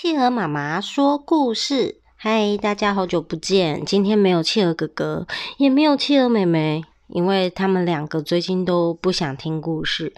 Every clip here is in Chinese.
企鹅妈妈说故事，嗨，大家好久不见！今天没有企鹅哥哥，也没有企鹅妹妹，因为他们两个最近都不想听故事，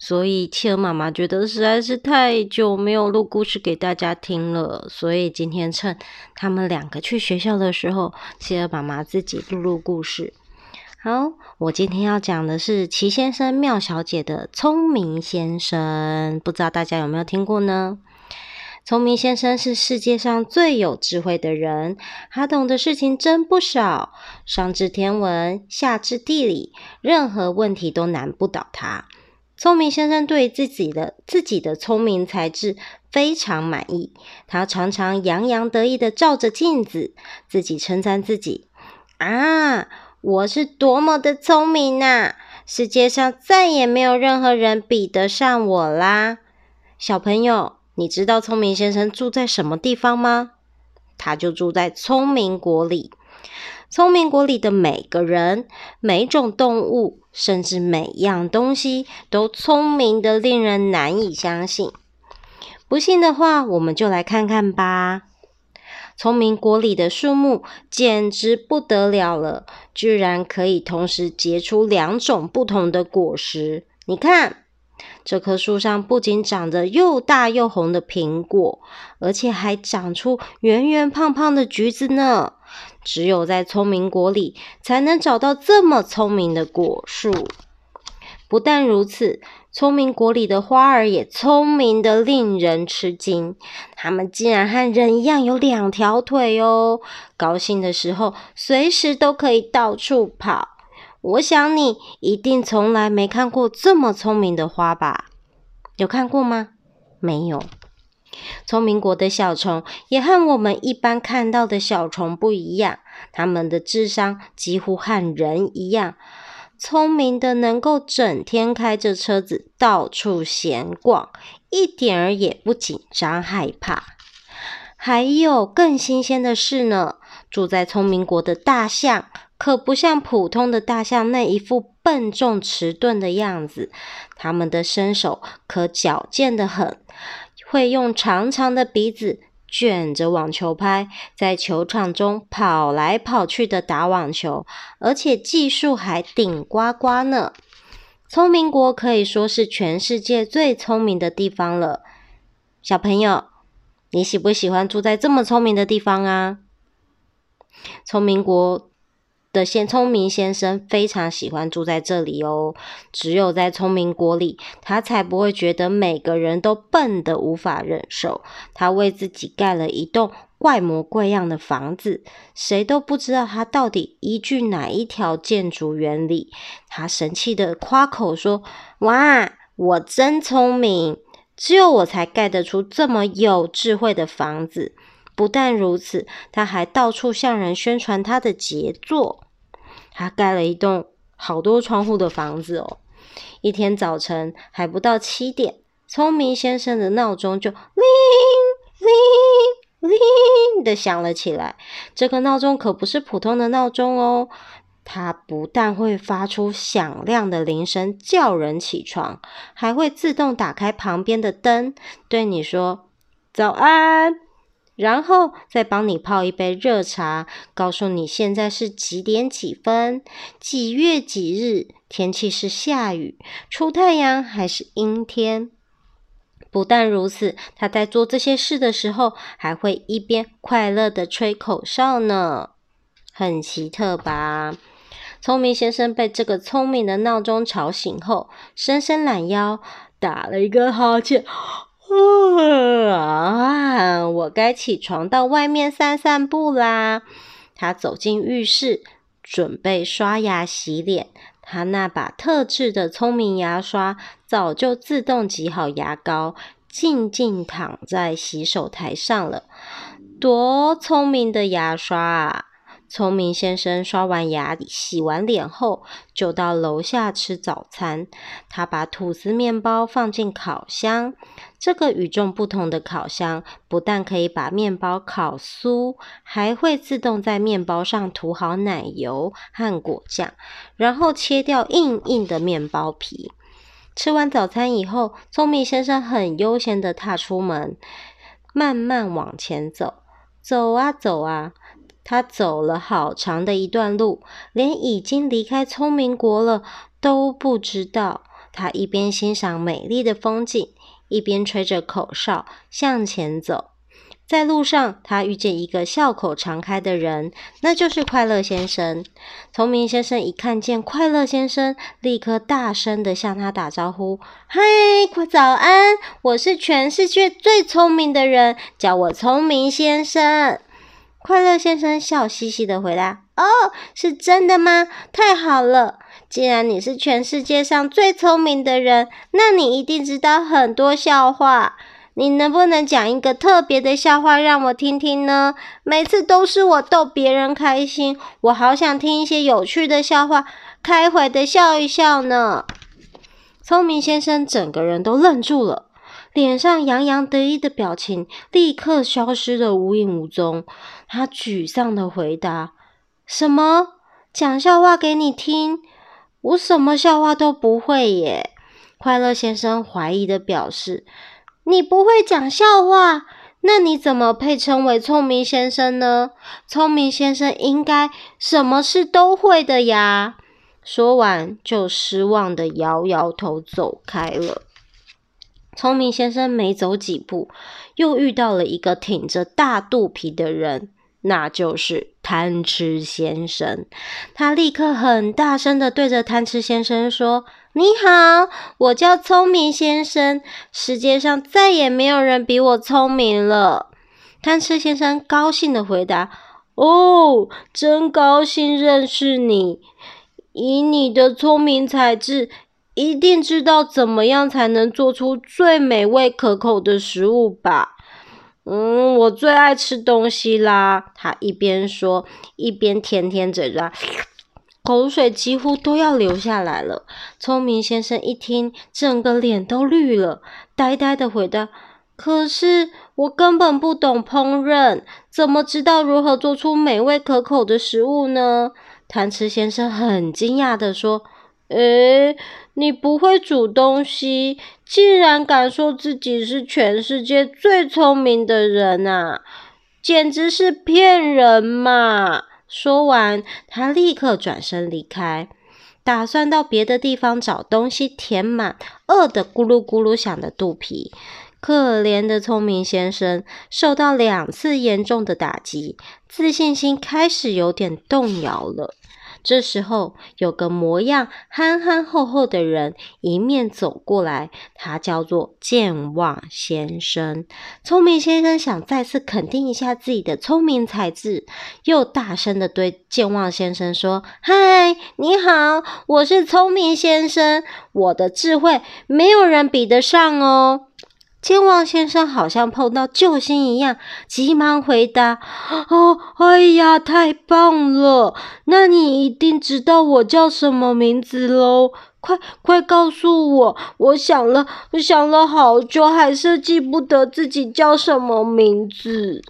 所以企鹅妈妈觉得实在是太久没有录故事给大家听了，所以今天趁他们两个去学校的时候，企鹅妈妈自己录录故事。好，我今天要讲的是齐先生妙小姐的聪明先生，不知道大家有没有听过呢？聪明先生是世界上最有智慧的人，他懂的事情真不少，上知天文，下知地理，任何问题都难不倒他。聪明先生对自己的自己的聪明才智非常满意，他常常洋洋得意的照着镜子，自己称赞自己：“啊，我是多么的聪明啊！世界上再也没有任何人比得上我啦！”小朋友。你知道聪明先生住在什么地方吗？他就住在聪明国里。聪明国里的每个人、每种动物，甚至每样东西，都聪明的令人难以相信。不信的话，我们就来看看吧。聪明国里的树木简直不得了了，居然可以同时结出两种不同的果实。你看。这棵树上不仅长着又大又红的苹果，而且还长出圆圆胖胖的橘子呢。只有在聪明国里才能找到这么聪明的果树。不但如此，聪明国里的花儿也聪明得令人吃惊。它们竟然和人一样有两条腿哦！高兴的时候，随时都可以到处跑。我想你一定从来没看过这么聪明的花吧？有看过吗？没有。聪明国的小虫也和我们一般看到的小虫不一样，它们的智商几乎和人一样，聪明的能够整天开着车子到处闲逛，一点儿也不紧张害怕。还有更新鲜的是呢，住在聪明国的大象。可不像普通的大象那一副笨重迟钝的样子，它们的身手可矫健得很，会用长长的鼻子卷着网球拍，在球场中跑来跑去的打网球，而且技术还顶呱呱呢。聪明国可以说是全世界最聪明的地方了。小朋友，你喜不喜欢住在这么聪明的地方啊？聪明国。的先聪明先生非常喜欢住在这里哦，只有在聪明国里，他才不会觉得每个人都笨得无法忍受。他为自己盖了一栋怪模怪样的房子，谁都不知道他到底依据哪一条建筑原理。他神气地夸口说：“哇，我真聪明，只有我才盖得出这么有智慧的房子。”不但如此，他还到处向人宣传他的杰作。他盖了一栋好多窗户的房子哦。一天早晨还不到七点，聪明先生的闹钟就铃铃铃的响了起来。这个闹钟可不是普通的闹钟哦，它不但会发出响亮的铃声叫人起床，还会自动打开旁边的灯，对你说早安。然后再帮你泡一杯热茶，告诉你现在是几点几分，几月几日，天气是下雨、出太阳还是阴天。不但如此，他在做这些事的时候，还会一边快乐地吹口哨呢，很奇特吧？聪明先生被这个聪明的闹钟吵醒后，伸伸懒腰，打了一个哈欠。啊！我该起床到外面散散步啦。他走进浴室，准备刷牙洗脸。他那把特制的聪明牙刷早就自动挤好牙膏，静静躺在洗手台上了。多聪明的牙刷啊！聪明先生刷完牙、洗完脸后，就到楼下吃早餐。他把吐司面包放进烤箱。这个与众不同的烤箱，不但可以把面包烤酥，还会自动在面包上涂好奶油和果酱，然后切掉硬硬的面包皮。吃完早餐以后，聪明先生很悠闲地踏出门。慢慢往前走。走啊走啊，他走了好长的一段路，连已经离开聪明国了都不知道。他一边欣赏美丽的风景，一边吹着口哨向前走。在路上，他遇见一个笑口常开的人，那就是快乐先生。聪明先生一看见快乐先生，立刻大声地向他打招呼：“嗨，快早安！我是全世界最聪明的人，叫我聪明先生。”快乐先生笑嘻嘻的回答：“哦，是真的吗？太好了！既然你是全世界上最聪明的人，那你一定知道很多笑话。”你能不能讲一个特别的笑话让我听听呢？每次都是我逗别人开心，我好想听一些有趣的笑话，开怀的笑一笑呢。聪明先生整个人都愣住了，脸上洋洋得意的表情立刻消失的无影无踪。他沮丧的回答：“什么？讲笑话给你听？我什么笑话都不会耶。”快乐先生怀疑的表示。你不会讲笑话，那你怎么配称为聪明先生呢？聪明先生应该什么事都会的呀。说完，就失望的摇摇头走开了。聪明先生没走几步，又遇到了一个挺着大肚皮的人。那就是贪吃先生，他立刻很大声的对着贪吃先生说：“你好，我叫聪明先生，世界上再也没有人比我聪明了。”贪吃先生高兴的回答：“哦，真高兴认识你，以你的聪明才智，一定知道怎么样才能做出最美味可口的食物吧。”嗯，我最爱吃东西啦！他一边说，一边舔舔嘴巴，口水几乎都要流下来了。聪明先生一听，整个脸都绿了，呆呆的回答：“可是我根本不懂烹饪，怎么知道如何做出美味可口的食物呢？”贪吃先生很惊讶的说。诶，你不会煮东西，竟然敢说自己是全世界最聪明的人啊！简直是骗人嘛！说完，他立刻转身离开，打算到别的地方找东西填满饿得咕噜咕噜响的肚皮。可怜的聪明先生受到两次严重的打击，自信心开始有点动摇了。这时候，有个模样憨憨厚厚的人迎面走过来，他叫做健忘先生。聪明先生想再次肯定一下自己的聪明才智，又大声地对健忘先生说：“嗨，你好，我是聪明先生，我的智慧没有人比得上哦。”健忘先生好像碰到救星一样，急忙回答：“ 哦，哎呀，太棒了！那你一定知道我叫什么名字喽？快快告诉我！我想了，我想了好久，还是记不得自己叫什么名字。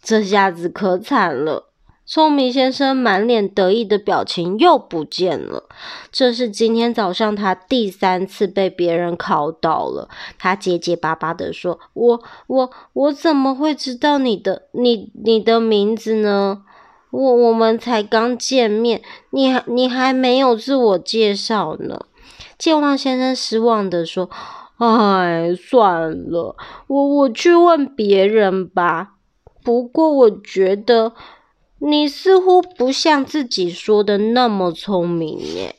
这下子可惨了。”聪明先生满脸得意的表情又不见了。这是今天早上他第三次被别人考倒了。他结结巴巴的说：“我、我、我怎么会知道你的、你、你的名字呢？我、我们才刚见面，你还、你还没有自我介绍呢。”健忘先生失望的说：“哎，算了，我、我去问别人吧。不过我觉得。”你似乎不像自己说的那么聪明耶。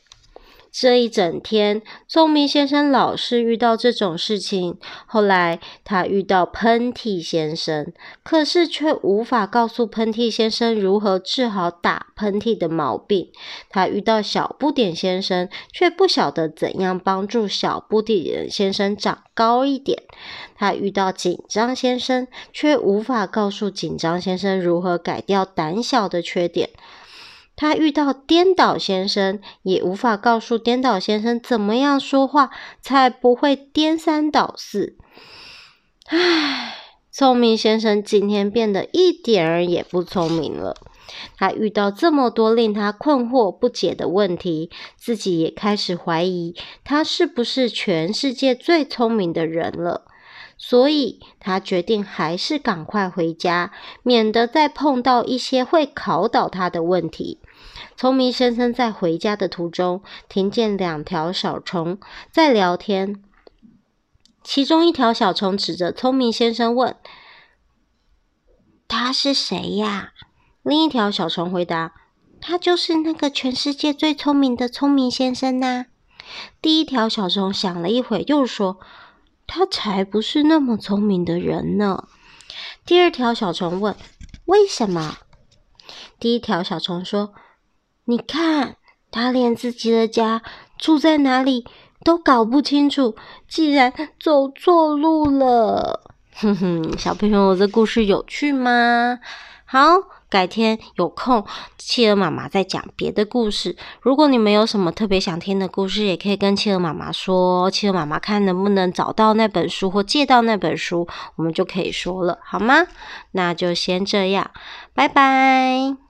这一整天，聪明先生老是遇到这种事情。后来，他遇到喷嚏先生，可是却无法告诉喷嚏先生如何治好打喷嚏的毛病。他遇到小不点先生，却不晓得怎样帮助小不点先生长高一点。他遇到紧张先生，却无法告诉紧张先生如何改掉胆小的缺点。他遇到颠倒先生，也无法告诉颠倒先生怎么样说话才不会颠三倒四。唉，聪明先生今天变得一点儿也不聪明了。他遇到这么多令他困惑不解的问题，自己也开始怀疑他是不是全世界最聪明的人了。所以他决定还是赶快回家，免得再碰到一些会考倒他的问题。聪明先生在回家的途中，听见两条小虫在聊天。其中一条小虫指着聪明先生问：“他是谁呀？”另一条小虫回答：“他就是那个全世界最聪明的聪明先生呐。”第一条小虫想了一会，又说：“他才不是那么聪明的人呢。”第二条小虫问：“为什么？”第一条小虫说：“你看，他连自己的家住在哪里都搞不清楚，竟然走错路了。”哼哼，小朋友，这故事有趣吗？好。改天有空，企鹅妈妈再讲别的故事。如果你们有什么特别想听的故事，也可以跟企鹅妈妈说。企鹅妈妈看能不能找到那本书或借到那本书，我们就可以说了，好吗？那就先这样，拜拜。